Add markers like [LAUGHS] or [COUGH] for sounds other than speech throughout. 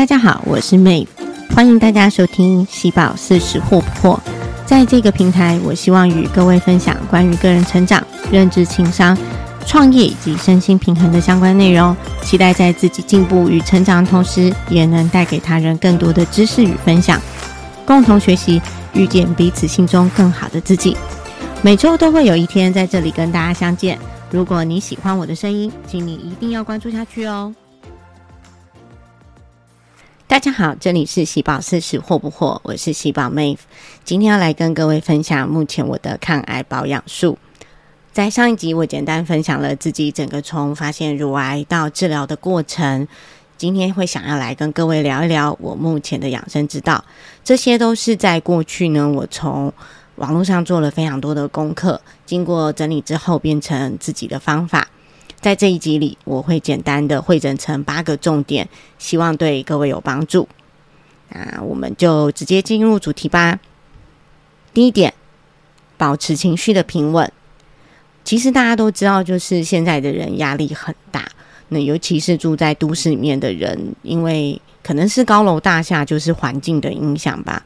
大家好，我是 May，欢迎大家收听《喜宝四十惑不惑》。在这个平台，我希望与各位分享关于个人成长、认知、情商、创业以及身心平衡的相关内容。期待在自己进步与成长的同时，也能带给他人更多的知识与分享，共同学习，遇见彼此心中更好的自己。每周都会有一天在这里跟大家相见。如果你喜欢我的声音，请你一定要关注下去哦。大家好，这里是喜宝四十惑不惑，我是喜宝妹。今天要来跟各位分享目前我的抗癌保养术。在上一集，我简单分享了自己整个从发现乳癌到治疗的过程。今天会想要来跟各位聊一聊我目前的养生之道。这些都是在过去呢，我从网络上做了非常多的功课，经过整理之后变成自己的方法。在这一集里，我会简单的汇整成八个重点，希望对各位有帮助。那我们就直接进入主题吧。第一点，保持情绪的平稳。其实大家都知道，就是现在的人压力很大，那尤其是住在都市里面的人，因为可能是高楼大厦，就是环境的影响吧，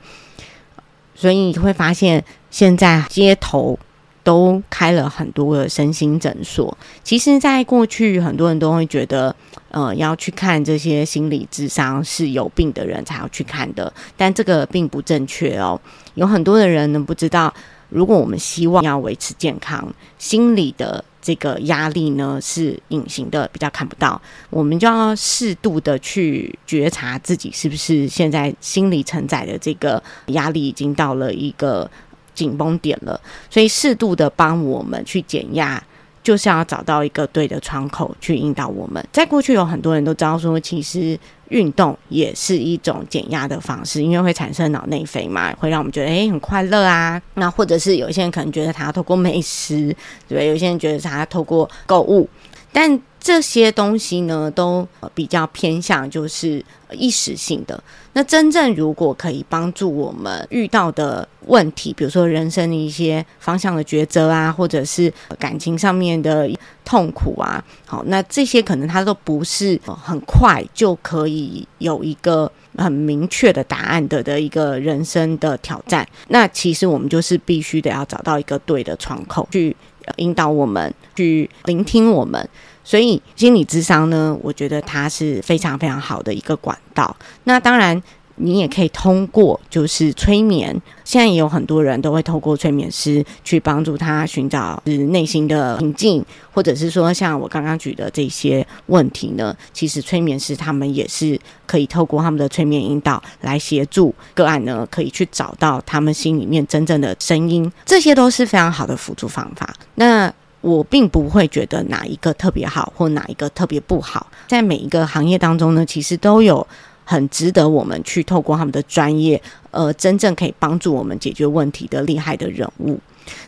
所以你会发现现在街头。都开了很多的身心诊所。其实，在过去，很多人都会觉得，呃，要去看这些心理智商是有病的人才要去看的。但这个并不正确哦。有很多的人呢，不知道，如果我们希望要维持健康，心理的这个压力呢是隐形的，比较看不到。我们就要适度的去觉察自己是不是现在心理承载的这个压力已经到了一个。紧绷点了，所以适度的帮我们去减压，就是要找到一个对的窗口去引导我们。在过去有很多人都知道说，其实运动也是一种减压的方式，因为会产生脑内啡嘛，会让我们觉得诶很快乐啊。那或者是有些人可能觉得他透过美食，对，有些人觉得他透过购物，但。这些东西呢，都比较偏向就是一时性的。那真正如果可以帮助我们遇到的问题，比如说人生的一些方向的抉择啊，或者是感情上面的痛苦啊，好，那这些可能它都不是很快就可以有一个很明确的答案的的一个人生的挑战。那其实我们就是必须得要找到一个对的窗口，去引导我们，去聆听我们。所以心理智商呢，我觉得它是非常非常好的一个管道。那当然，你也可以通过就是催眠，现在也有很多人都会透过催眠师去帮助他寻找内心的平静，或者是说像我刚刚举的这些问题呢，其实催眠师他们也是可以透过他们的催眠引导来协助个案呢，可以去找到他们心里面真正的声音，这些都是非常好的辅助方法。那我并不会觉得哪一个特别好，或哪一个特别不好。在每一个行业当中呢，其实都有很值得我们去透过他们的专业，呃，真正可以帮助我们解决问题的厉害的人物。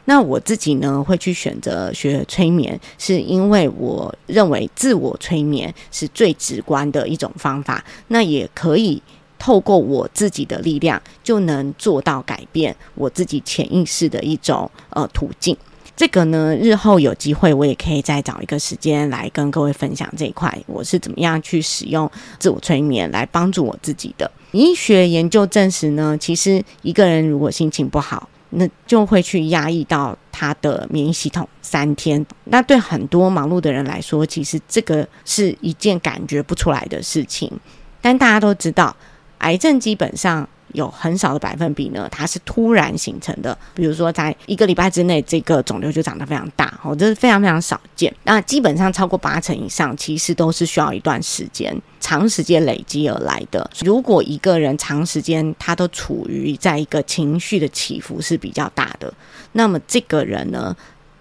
那我自己呢，会去选择学催眠，是因为我认为自我催眠是最直观的一种方法。那也可以透过我自己的力量，就能做到改变我自己潜意识的一种呃途径。这个呢，日后有机会我也可以再找一个时间来跟各位分享这一块，我是怎么样去使用自我催眠来帮助我自己的。医学研究证实呢，其实一个人如果心情不好，那就会去压抑到他的免疫系统三天。那对很多忙碌的人来说，其实这个是一件感觉不出来的事情。但大家都知道，癌症基本上。有很少的百分比呢，它是突然形成的。比如说，在一个礼拜之内，这个肿瘤就长得非常大，哦，这是非常非常少见。那基本上超过八成以上，其实都是需要一段时间、长时间累积而来的。如果一个人长时间他都处于在一个情绪的起伏是比较大的，那么这个人呢，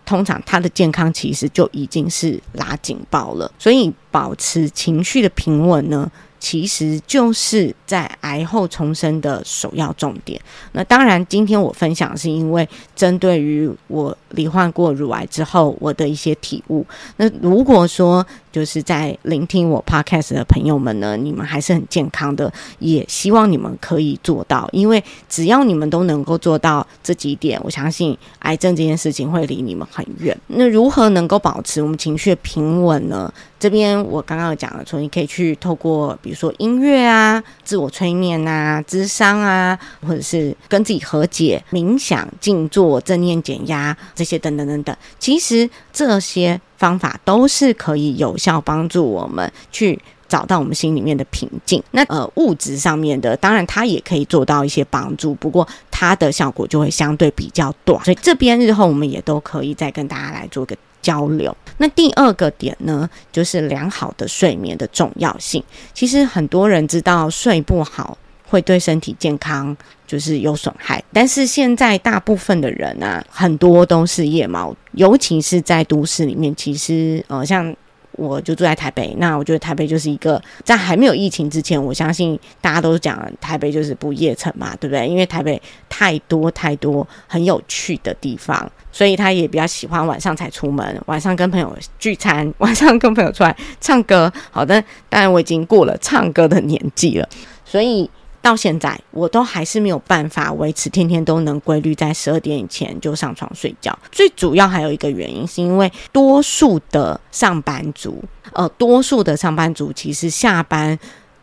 通常他的健康其实就已经是拉警报了。所以，保持情绪的平稳呢？其实就是在癌后重生的首要重点。那当然，今天我分享是因为针对于我罹患过乳癌之后我的一些体悟。那如果说就是在聆听我 podcast 的朋友们呢，你们还是很健康的，也希望你们可以做到，因为只要你们都能够做到这几点，我相信癌症这件事情会离你们很远。那如何能够保持我们情绪平稳呢？这边我刚刚有讲了，说你可以去透过比如说音乐啊、自我催眠啊、智商啊，或者是跟自己和解、冥想、静坐、正念减压这些等等等等。其实这些方法都是可以有效帮助我们去找到我们心里面的平静。那呃，物质上面的，当然它也可以做到一些帮助，不过它的效果就会相对比较短。所以这边日后我们也都可以再跟大家来做个。交流。那第二个点呢，就是良好的睡眠的重要性。其实很多人知道睡不好会对身体健康就是有损害，但是现在大部分的人啊，很多都是夜猫，尤其是在都市里面。其实呃，像我就住在台北，那我觉得台北就是一个在还没有疫情之前，我相信大家都讲台北就是不夜城嘛，对不对？因为台北太多太多很有趣的地方。所以他也比较喜欢晚上才出门，晚上跟朋友聚餐，[LAUGHS] 晚上跟朋友出来唱歌。好的，当然我已经过了唱歌的年纪了，所以到现在我都还是没有办法维持天天都能规律在十二点以前就上床睡觉。最主要还有一个原因，是因为多数的上班族，呃，多数的上班族其实下班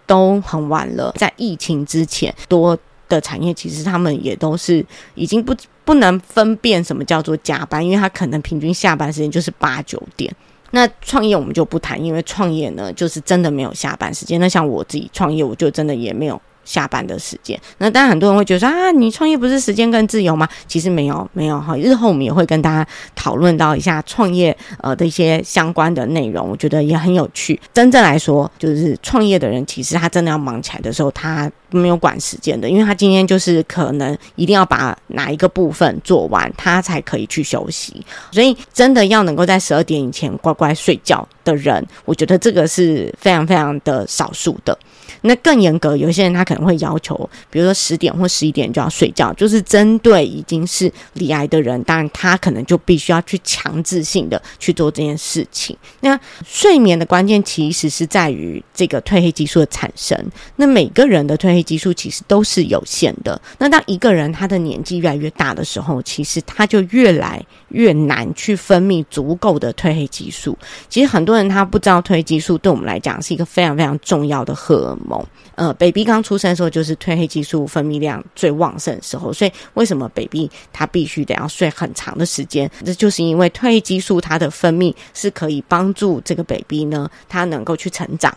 都很晚了。在疫情之前，多的产业其实他们也都是已经不。不能分辨什么叫做加班，因为他可能平均下班时间就是八九点。那创业我们就不谈，因为创业呢就是真的没有下班时间。那像我自己创业，我就真的也没有。下班的时间，那当然很多人会觉得说啊，你创业不是时间更自由吗？其实没有，没有哈。日后我们也会跟大家讨论到一下创业呃的一些相关的内容，我觉得也很有趣。真正来说，就是创业的人其实他真的要忙起来的时候，他没有管时间的，因为他今天就是可能一定要把哪一个部分做完，他才可以去休息。所以真的要能够在十二点以前乖乖睡觉的人，我觉得这个是非常非常的少数的。那更严格，有些人他可能会要求，比如说十点或十一点就要睡觉，就是针对已经是离癌的人，当然他可能就必须要去强制性的去做这件事情。那睡眠的关键其实是在于这个褪黑激素的产生。那每个人的褪黑激素其实都是有限的。那当一个人他的年纪越来越大的时候，其实他就越来越难去分泌足够的褪黑激素。其实很多人他不知道褪黑激素对我们来讲是一个非常非常重要的荷尔蒙。呃，baby 刚出生的时候就是褪黑激素分泌量最旺盛的时候，所以为什么 baby 他必须得要睡很长的时间？这就是因为褪黑激素它的分泌是可以帮助这个 baby 呢，它能够去成长。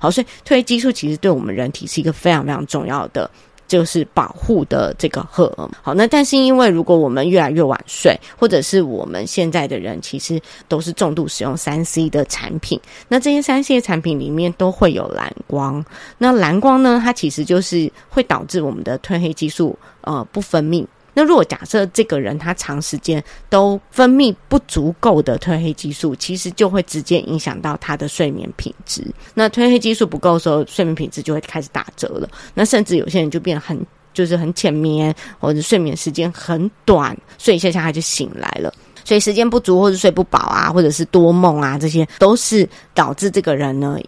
好，所以褪黑激素其实对我们人体是一个非常非常重要的。就是保护的这个荷尔蒙。好，那但是因为如果我们越来越晚睡，或者是我们现在的人其实都是重度使用三 C 的产品，那这些三 C 的产品里面都会有蓝光。那蓝光呢，它其实就是会导致我们的褪黑激素呃不分泌。那如果假设这个人他长时间都分泌不足够的褪黑激素，其实就会直接影响到他的睡眠品质。那褪黑激素不够的时候，睡眠品质就会开始打折了。那甚至有些人就变得很就是很浅眠，或者睡眠时间很短，睡一下下他就醒来了。所以时间不足或者睡不饱啊，或者是多梦啊，这些都是导致这个人呢。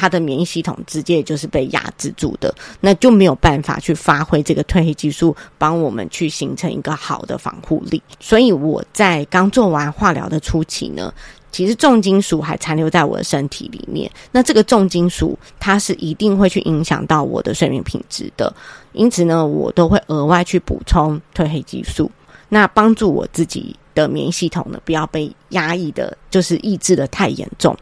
他的免疫系统直接就是被压制住的，那就没有办法去发挥这个褪黑激素，帮我们去形成一个好的防护力。所以我在刚做完化疗的初期呢，其实重金属还残留在我的身体里面。那这个重金属它是一定会去影响到我的睡眠品质的，因此呢，我都会额外去补充褪黑激素，那帮助我自己的免疫系统呢不要被压抑的，就是抑制的太严重。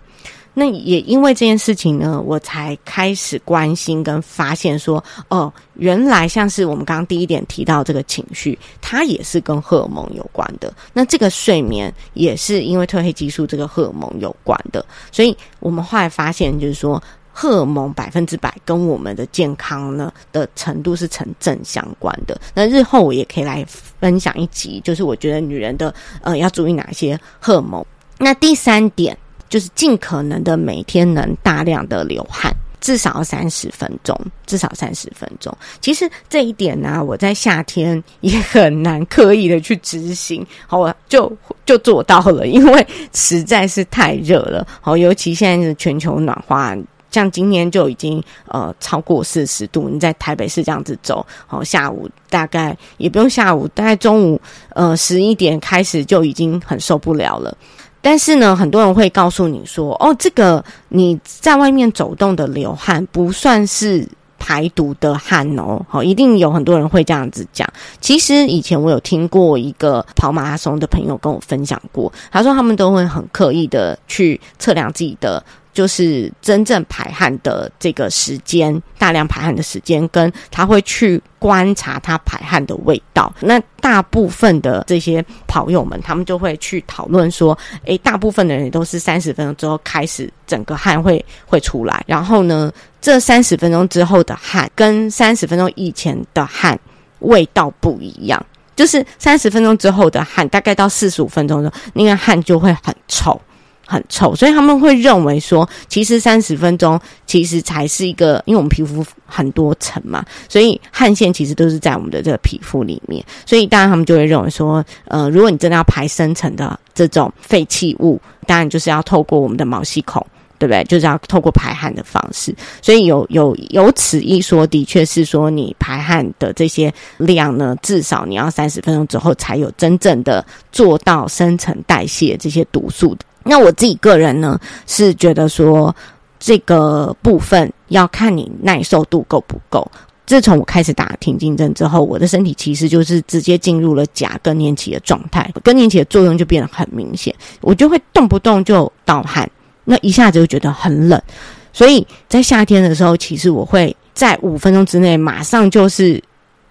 那也因为这件事情呢，我才开始关心跟发现说，哦，原来像是我们刚刚第一点提到这个情绪，它也是跟荷尔蒙有关的。那这个睡眠也是因为褪黑激素这个荷尔蒙有关的。所以我们后来发现，就是说荷尔蒙百分之百跟我们的健康呢的程度是成正相关的。那日后我也可以来分享一集，就是我觉得女人的呃要注意哪些荷尔蒙。那第三点。就是尽可能的每天能大量的流汗。至少要三十分钟，至少三十分钟。其实这一点呢，我在夏天也很难刻意的去执行，好，我就就做到了，因为实在是太热了。好，尤其现在是全球暖化，像今年就已经呃超过四十度。你在台北市这样子走，好，下午大概也不用下午，大概中午呃十一点开始就已经很受不了了。但是呢，很多人会告诉你说：“哦，这个你在外面走动的流汗不算是排毒的汗哦。”好，一定有很多人会这样子讲。其实以前我有听过一个跑马拉松的朋友跟我分享过，他说他们都会很刻意的去测量自己的。就是真正排汗的这个时间，大量排汗的时间，跟他会去观察他排汗的味道。那大部分的这些跑友们，他们就会去讨论说：，诶，大部分的人都是三十分钟之后开始整个汗会会出来，然后呢，这三十分钟之后的汗跟三十分钟以前的汗味道不一样。就是三十分钟之后的汗，大概到四十五分钟的时候，那个汗就会很臭。很臭，所以他们会认为说，其实三十分钟其实才是一个，因为我们皮肤很多层嘛，所以汗腺其实都是在我们的这个皮肤里面，所以当然他们就会认为说，呃，如果你真的要排深层的这种废弃物，当然就是要透过我们的毛细孔，对不对？就是要透过排汗的方式，所以有有有此一说，的确是说你排汗的这些量呢，至少你要三十分钟之后才有真正的做到深层代谢这些毒素的。那我自己个人呢，是觉得说这个部分要看你耐受度够不够。自从我开始打停经针之后，我的身体其实就是直接进入了假更年期的状态，更年期的作用就变得很明显，我就会动不动就盗汗，那一下子就觉得很冷，所以在夏天的时候，其实我会在五分钟之内马上就是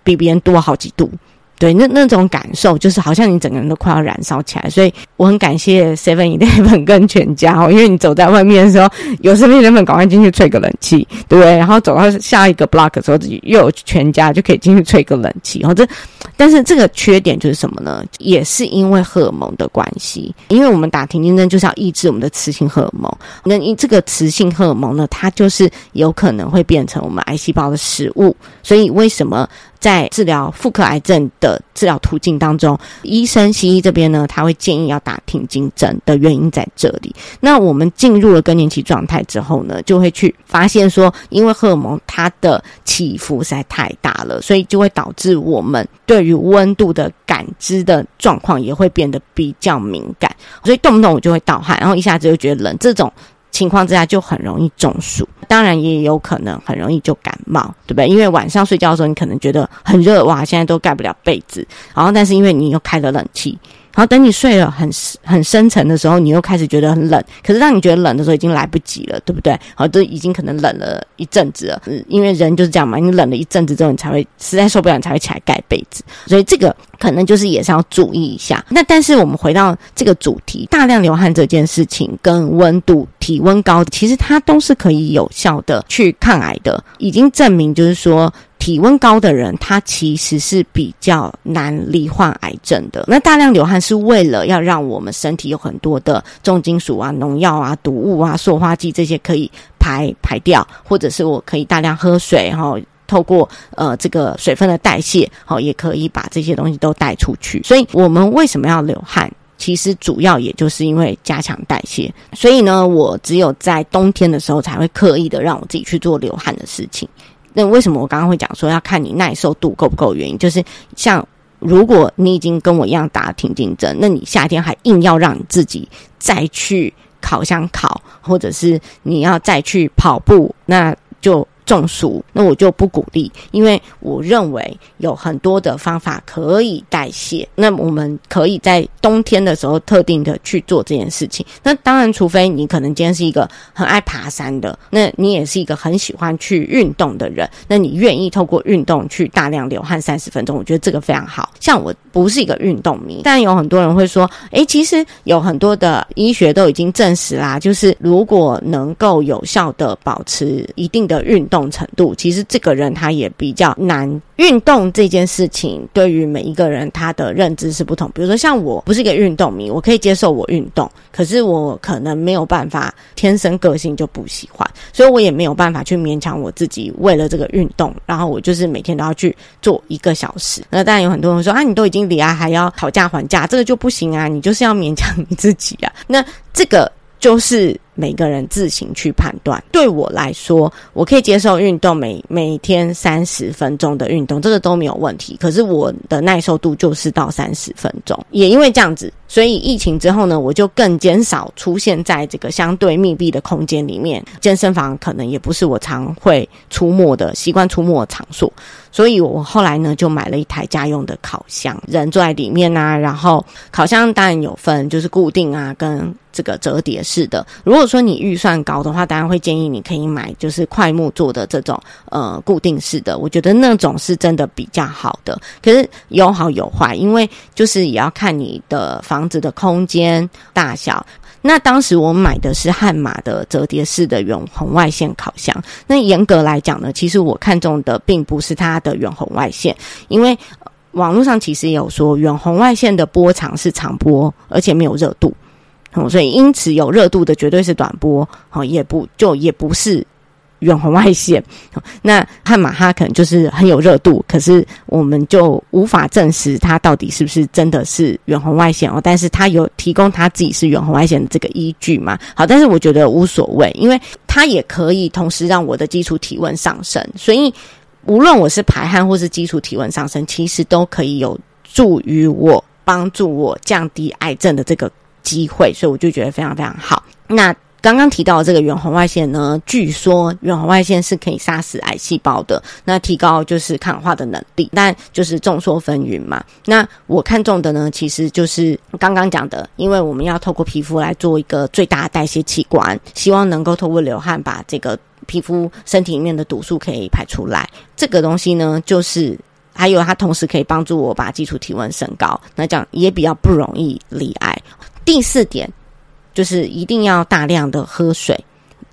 比别人多好几度。对，那那种感受就是好像你整个人都快要燃烧起来，所以我很感谢 Seven Eleven 跟全家哦，因为你走在外面的时候，有 Seven Eleven 赶快进去吹个冷气，对不对？然后走到下一个 block 的时候，自己又有全家就可以进去吹个冷气。然后这，但是这个缺点就是什么呢？也是因为荷尔蒙的关系，因为我们打停经针就是要抑制我们的雌性荷尔蒙，那因这个雌性荷尔蒙呢，它就是有可能会变成我们癌细胞的食物，所以为什么？在治疗妇科癌症的治疗途径当中，医生西医这边呢，他会建议要打停经针的原因在这里。那我们进入了更年期状态之后呢，就会去发现说，因为荷尔蒙它的起伏实在太大了，所以就会导致我们对对于温度的感知的状况也会变得比较敏感，所以动不动我就会盗汗，然后一下子就觉得冷，这种。情况之下就很容易中暑，当然也有可能很容易就感冒，对不对？因为晚上睡觉的时候，你可能觉得很热，哇，现在都盖不了被子，然后但是因为你又开了冷气。然后等你睡了很很深沉的时候，你又开始觉得很冷。可是当你觉得冷的时候，已经来不及了，对不对？好，都已经可能冷了一阵子了。因为人就是这样嘛，你冷了一阵子之后，你才会实在受不了，你才会起来盖被子。所以这个可能就是也是要注意一下。那但是我们回到这个主题，大量流汗这件事情跟温度、体温高，其实它都是可以有效的去抗癌的，已经证明就是说。体温高的人，他其实是比较难罹患癌症的。那大量流汗是为了要让我们身体有很多的重金属啊、农药啊、毒物啊、塑化剂这些可以排排掉，或者是我可以大量喝水，然后透过呃这个水分的代谢，好也可以把这些东西都带出去。所以我们为什么要流汗？其实主要也就是因为加强代谢。所以呢，我只有在冬天的时候才会刻意的让我自己去做流汗的事情。那为什么我刚刚会讲说要看你耐受度够不够？原因就是像如果你已经跟我一样打挺进针，那你夏天还硬要让你自己再去烤箱烤，或者是你要再去跑步，那就。中暑，那我就不鼓励，因为我认为有很多的方法可以代谢。那我们可以在冬天的时候特定的去做这件事情。那当然，除非你可能今天是一个很爱爬山的，那你也是一个很喜欢去运动的人，那你愿意透过运动去大量流汗三十分钟，我觉得这个非常好。像我不是一个运动迷，但有很多人会说，诶，其实有很多的医学都已经证实啦，就是如果能够有效的保持一定的运动。动程度，其实这个人他也比较难。运动这件事情对于每一个人他的认知是不同。比如说像我不是一个运动迷，我可以接受我运动，可是我可能没有办法，天生个性就不喜欢，所以我也没有办法去勉强我自己为了这个运动，然后我就是每天都要去做一个小时。那当然有很多人说啊，你都已经离啊还要讨价还价，这个就不行啊，你就是要勉强你自己啊。那这个就是。每个人自行去判断。对我来说，我可以接受运动每每天三十分钟的运动，这个都没有问题。可是我的耐受度就是到三十分钟，也因为这样子，所以疫情之后呢，我就更减少出现在这个相对密闭的空间里面。健身房可能也不是我常会出没的习惯出没的场所，所以我后来呢就买了一台家用的烤箱，人坐在里面啊，然后烤箱当然有分就是固定啊跟这个折叠式的，如果说你预算高的话，当然会建议你可以买就是快木做的这种呃固定式的，我觉得那种是真的比较好的。可是有好有坏，因为就是也要看你的房子的空间大小。那当时我买的是悍马的折叠式的远红外线烤箱。那严格来讲呢，其实我看中的并不是它的远红外线，因为网络上其实有说远红外线的波长是长波，而且没有热度。所以，因此有热度的绝对是短波，好，也不就也不是远红外线。那汉马哈可能就是很有热度，可是我们就无法证实它到底是不是真的是远红外线哦。但是它有提供它自己是远红外线的这个依据嘛？好，但是我觉得无所谓，因为它也可以同时让我的基础体温上升。所以，无论我是排汗或是基础体温上升，其实都可以有助于我帮助我降低癌症的这个。机会，所以我就觉得非常非常好。那刚刚提到这个远红外线呢，据说远红外线是可以杀死癌细胞的，那提高就是抗氧化的能力。但就是众说纷纭嘛。那我看中的呢，其实就是刚刚讲的，因为我们要透过皮肤来做一个最大的代谢器官，希望能够透过流汗把这个皮肤身体里面的毒素可以排出来。这个东西呢，就是还有它同时可以帮助我把基础体温升高，那这样也比较不容易离癌。第四点就是一定要大量的喝水，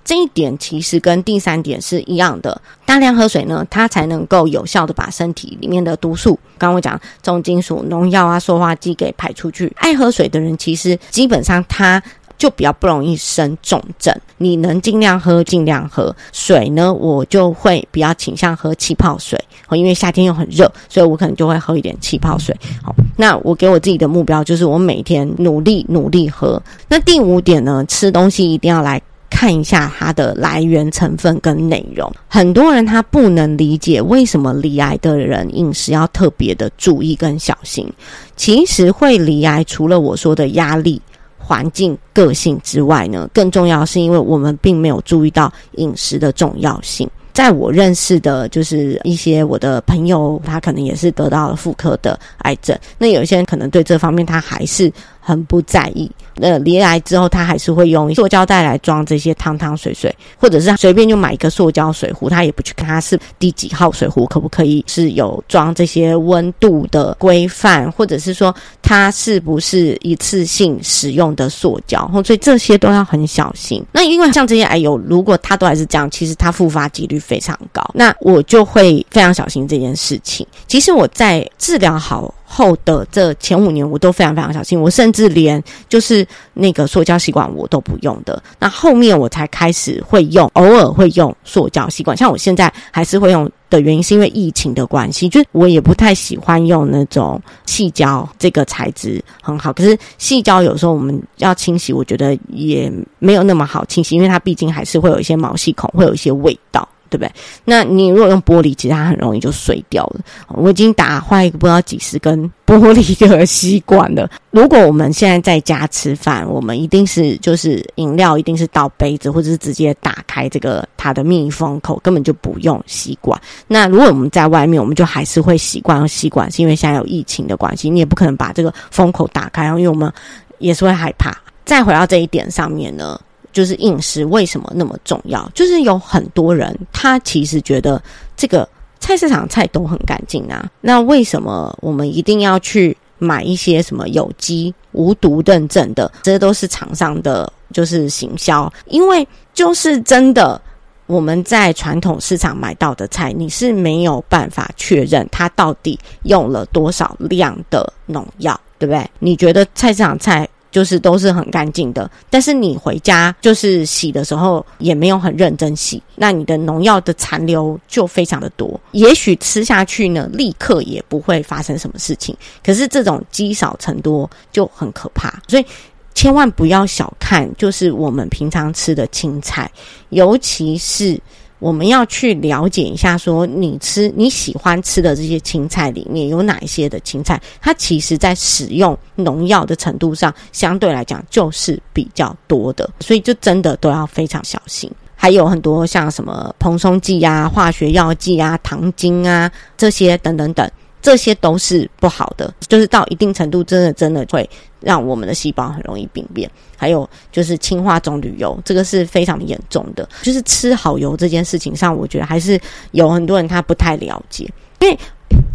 这一点其实跟第三点是一样的。大量喝水呢，它才能够有效的把身体里面的毒素，刚我讲重金属、农药啊、塑化剂给排出去。爱喝水的人，其实基本上他。就比较不容易生重症，你能尽量喝尽量喝水呢，我就会比较倾向喝气泡水，因为夏天又很热，所以我可能就会喝一点气泡水。好，那我给我自己的目标就是我每天努力努力喝。那第五点呢，吃东西一定要来看一下它的来源成分跟内容。很多人他不能理解为什么离癌的人饮食要特别的注意跟小心。其实会离癌，除了我说的压力。环境、个性之外呢，更重要是因为我们并没有注意到饮食的重要性。在我认识的，就是一些我的朋友，他可能也是得到了妇科的癌症。那有些人可能对这方面他还是很不在意。那离癌之后，他还是会用塑胶袋来装这些汤汤水水，或者是随便就买一个塑胶水壶，他也不去看它是第几号水壶，可不可以是有装这些温度的规范，或者是说它是不是一次性使用的塑胶，所以这些都要很小心。那因为像这些癌友，如果他都还是这样，其实他复发几率非常高，那我就会非常小心这件事情。其实我在治疗好。后的这前五年，我都非常非常小心，我甚至连就是那个塑胶吸管我都不用的。那后面我才开始会用，偶尔会用塑胶吸管。像我现在还是会用的原因，是因为疫情的关系，就是我也不太喜欢用那种细胶，这个材质很好，可是细胶有时候我们要清洗，我觉得也没有那么好清洗，因为它毕竟还是会有一些毛细孔，会有一些味道。对不对？那你如果用玻璃，其实它很容易就碎掉了。我已经打坏一个不知道几十根 [LAUGHS] 玻璃的吸管了。如果我们现在在家吃饭，我们一定是就是饮料一定是倒杯子，或者是直接打开这个它的密封口，根本就不用吸管。那如果我们在外面，我们就还是会习惯用吸管，是因为现在有疫情的关系，你也不可能把这个封口打开，然后因为我们也是会害怕。再回到这一点上面呢？就是饮食为什么那么重要？就是有很多人他其实觉得这个菜市场菜都很干净啊，那为什么我们一定要去买一些什么有机、无毒认证的？这些都是厂商的，就是行销。因为就是真的我们在传统市场买到的菜，你是没有办法确认它到底用了多少量的农药，对不对？你觉得菜市场菜？就是都是很干净的，但是你回家就是洗的时候也没有很认真洗，那你的农药的残留就非常的多。也许吃下去呢，立刻也不会发生什么事情，可是这种积少成多就很可怕，所以千万不要小看，就是我们平常吃的青菜，尤其是。我们要去了解一下，说你吃你喜欢吃的这些青菜里面有哪一些的青菜，它其实在使用农药的程度上，相对来讲就是比较多的，所以就真的都要非常小心。还有很多像什么蓬松剂啊、化学药剂啊、糖精啊这些等等等。这些都是不好的，就是到一定程度，真的真的会让我们的细胞很容易病变。还有就是氢化棕榈油，这个是非常严重的。就是吃好油这件事情上，我觉得还是有很多人他不太了解，因为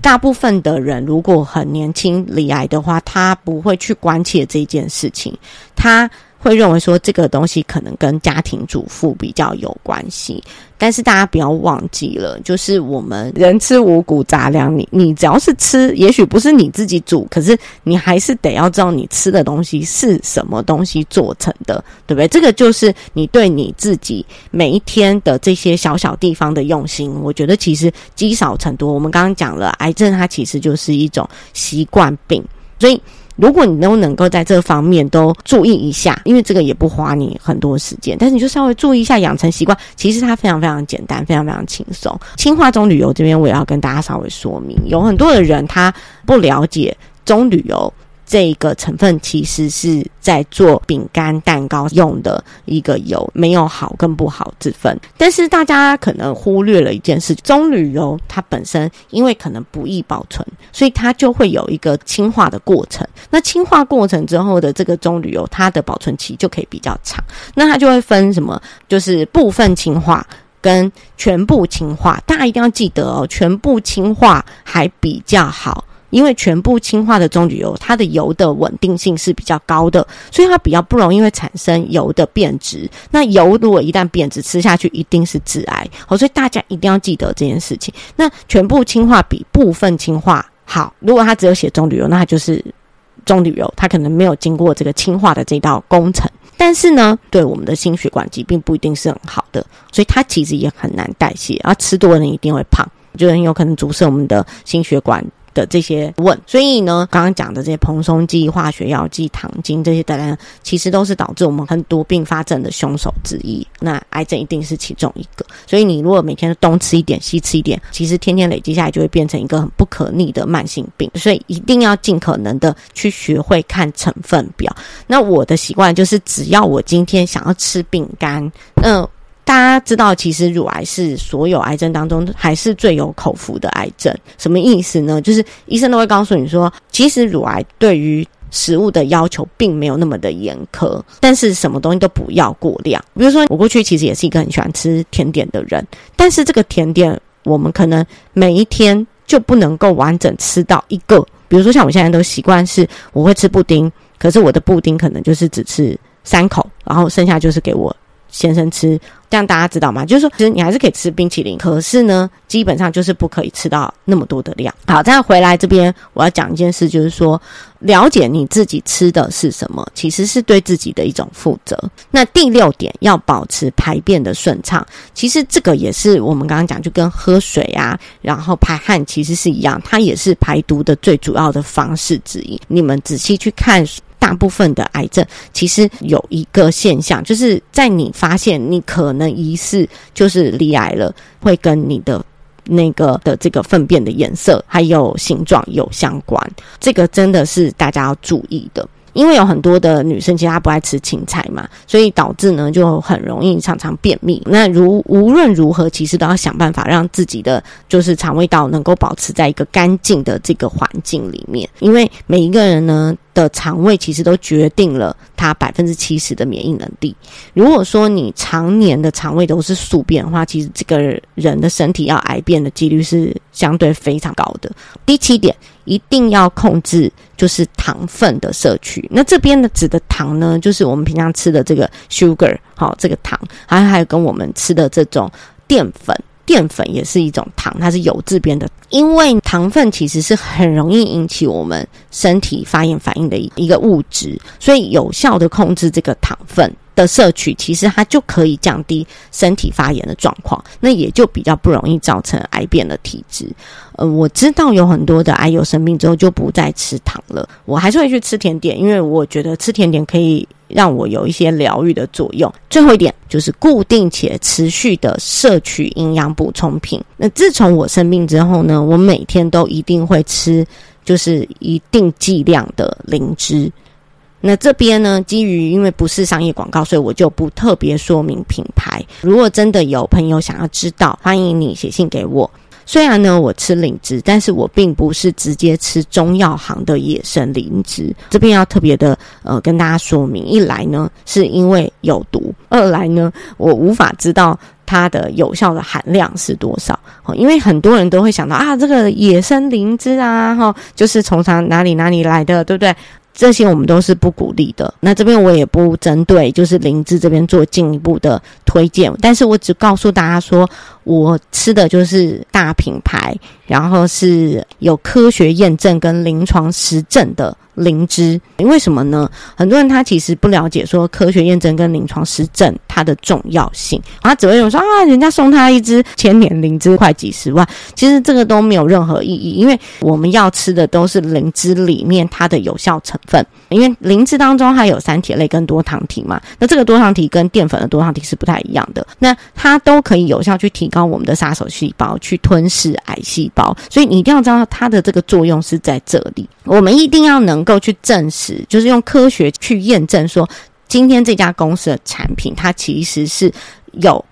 大部分的人如果很年轻离癌的话，他不会去关切这件事情，他。会认为说这个东西可能跟家庭主妇比较有关系，但是大家不要忘记了，就是我们人吃五谷杂粮，你你只要是吃，也许不是你自己煮，可是你还是得要知道你吃的东西是什么东西做成的，对不对？这个就是你对你自己每一天的这些小小地方的用心，我觉得其实积少成多。我们刚刚讲了，癌症它其实就是一种习惯病，所以。如果你都能够在这方面都注意一下，因为这个也不花你很多时间，但是你就稍微注意一下，养成习惯，其实它非常非常简单，非常非常轻松。氢化中旅游这边我也要跟大家稍微说明，有很多的人他不了解中旅游。这个成分其实是在做饼干、蛋糕用的一个油，没有好跟不好之分。但是大家可能忽略了一件事：棕榈油它本身因为可能不易保存，所以它就会有一个氢化的过程。那氢化过程之后的这个棕榈油，它的保存期就可以比较长。那它就会分什么？就是部分氢化跟全部氢化。大家一定要记得哦，全部氢化还比较好。因为全部氢化的棕榈油，它的油的稳定性是比较高的，所以它比较不容易会产生油的变质。那油如果一旦变质，吃下去一定是致癌。哦，所以大家一定要记得这件事情。那全部氢化比部分氢化好。如果它只有写棕榈油，那它就是棕榈油，它可能没有经过这个氢化的这道工程。但是呢，对我们的心血管疾病不一定是很好的，所以它其实也很难代谢。而吃多的人一定会胖，就很有可能阻塞我们的心血管。的这些问，所以呢，刚刚讲的这些蓬松剂、化学药剂、糖精这些等等，其实都是导致我们很多并发症的凶手之一。那癌症一定是其中一个。所以你如果每天都东吃一点、西吃一点，其实天天累积下来，就会变成一个很不可逆的慢性病。所以一定要尽可能的去学会看成分表。那我的习惯就是，只要我今天想要吃饼干，嗯。大家知道，其实乳癌是所有癌症当中还是最有口福的癌症。什么意思呢？就是医生都会告诉你说，其实乳癌对于食物的要求并没有那么的严苛，但是什么东西都不要过量。比如说，我过去其实也是一个很喜欢吃甜点的人，但是这个甜点我们可能每一天就不能够完整吃到一个。比如说，像我现在都习惯是我会吃布丁，可是我的布丁可能就是只吃三口，然后剩下就是给我先生吃。这样大家知道吗？就是说，其实你还是可以吃冰淇淋，可是呢，基本上就是不可以吃到那么多的量。好，再回来这边，我要讲一件事，就是说，了解你自己吃的是什么，其实是对自己的一种负责。那第六点，要保持排便的顺畅，其实这个也是我们刚刚讲，就跟喝水啊，然后排汗其实是一样，它也是排毒的最主要的方式之一。你们仔细去看。大部分的癌症其实有一个现象，就是在你发现你可能疑似就是离癌了，会跟你的那个的这个粪便的颜色还有形状有相关。这个真的是大家要注意的。因为有很多的女生其实她不爱吃青菜嘛，所以导致呢就很容易常常便秘。那如无论如何，其实都要想办法让自己的就是肠胃道能够保持在一个干净的这个环境里面。因为每一个人呢。的肠胃其实都决定了它百分之七十的免疫能力。如果说你常年的肠胃都是宿便的话，其实这个人的身体要癌变的几率是相对非常高的。第七点，一定要控制就是糖分的摄取。那这边的指的糖呢，就是我们平常吃的这个 sugar，好，这个糖，还还有跟我们吃的这种淀粉。淀粉也是一种糖，它是有质变的。因为糖分其实是很容易引起我们身体发炎反应的一个物质，所以有效的控制这个糖分的摄取，其实它就可以降低身体发炎的状况，那也就比较不容易造成癌变的体质。呃，我知道有很多的癌友生病之后就不再吃糖了，我还是会去吃甜点，因为我觉得吃甜点可以。让我有一些疗愈的作用。最后一点就是固定且持续的摄取营养补充品。那自从我生病之后呢，我每天都一定会吃，就是一定剂量的灵芝。那这边呢，基于因为不是商业广告，所以我就不特别说明品牌。如果真的有朋友想要知道，欢迎你写信给我。虽然呢，我吃灵芝，但是我并不是直接吃中药行的野生灵芝。这边要特别的呃跟大家说明：一来呢，是因为有毒；二来呢，我无法知道它的有效的含量是多少。因为很多人都会想到啊，这个野生灵芝啊，哈，就是从哪哪里哪里来的，对不对？这些我们都是不鼓励的。那这边我也不针对，就是林芝这边做进一步的推荐。但是我只告诉大家说，我吃的就是大品牌，然后是有科学验证跟临床实证的。灵芝，为什么呢？很多人他其实不了解说科学验证跟临床实证它的重要性，他只会有说啊，人家送他一支千年灵芝，快几十万，其实这个都没有任何意义，因为我们要吃的都是灵芝里面它的有效成分，因为灵芝当中它有三铁类跟多糖体嘛，那这个多糖体跟淀粉的多糖体是不太一样的，那它都可以有效去提高我们的杀手细胞，去吞噬癌细胞，所以你一定要知道它的这个作用是在这里，我们一定要能够。去证实，就是用科学去验证，说今天这家公司的产品，它其实是有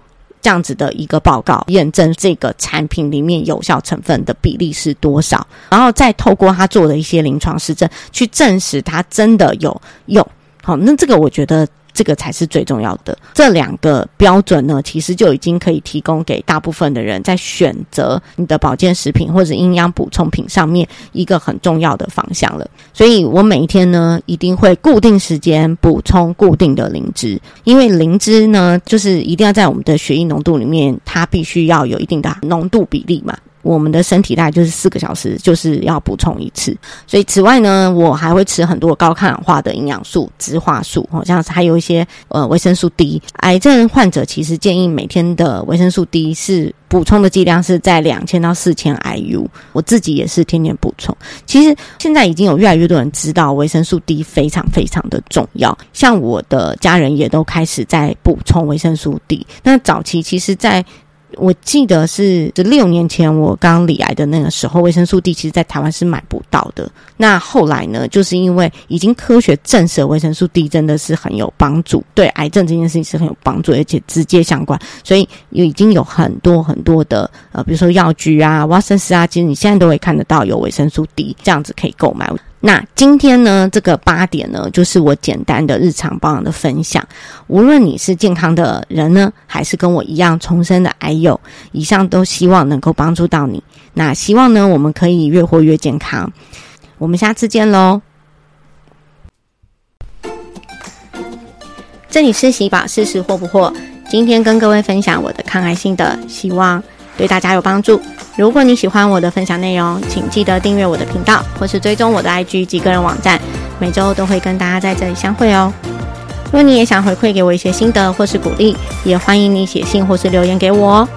这样子的一个报告，验证这个产品里面有效成分的比例是多少，然后再透过他做的一些临床实证，去证实它真的有用。好，那这个我觉得。这个才是最重要的。这两个标准呢，其实就已经可以提供给大部分的人在选择你的保健食品或者营养补充品上面一个很重要的方向了。所以我每一天呢，一定会固定时间补充固定的灵芝，因为灵芝呢，就是一定要在我们的血液浓度里面，它必须要有一定的浓度比例嘛。我们的身体大概就是四个小时，就是要补充一次。所以此外呢，我还会吃很多高抗氧化的营养素、植化素，好像是还有一些呃维生素 D。癌症患者其实建议每天的维生素 D 是补充的剂量是在两千到四千 IU。我自己也是天天补充。其实现在已经有越来越多人知道维生素 D 非常非常的重要，像我的家人也都开始在补充维生素 D。那早期其实，在我记得是这六年前我刚离癌的那个时候，维生素 D 其实在台湾是买不到的。那后来呢，就是因为已经科学证实维生素 D 真的是很有帮助，对癌症这件事情是很有帮助，而且直接相关，所以有已经有很多很多的呃，比如说药局啊、瓦森斯啊，其实你现在都会看得到有维生素 D 这样子可以购买。那今天呢，这个八点呢，就是我简单的日常保养的分享。无论你是健康的人呢，还是跟我一样重生的癌友，以上都希望能够帮助到你。那希望呢，我们可以越活越健康。我们下次见喽！这里是喜宝试试或不惑，今天跟各位分享我的抗癌心得，希望对大家有帮助。如果你喜欢我的分享内容，请记得订阅我的频道，或是追踪我的 IG 及个人网站，每周都会跟大家在这里相会哦。如果你也想回馈给我一些心得或是鼓励，也欢迎你写信或是留言给我哦。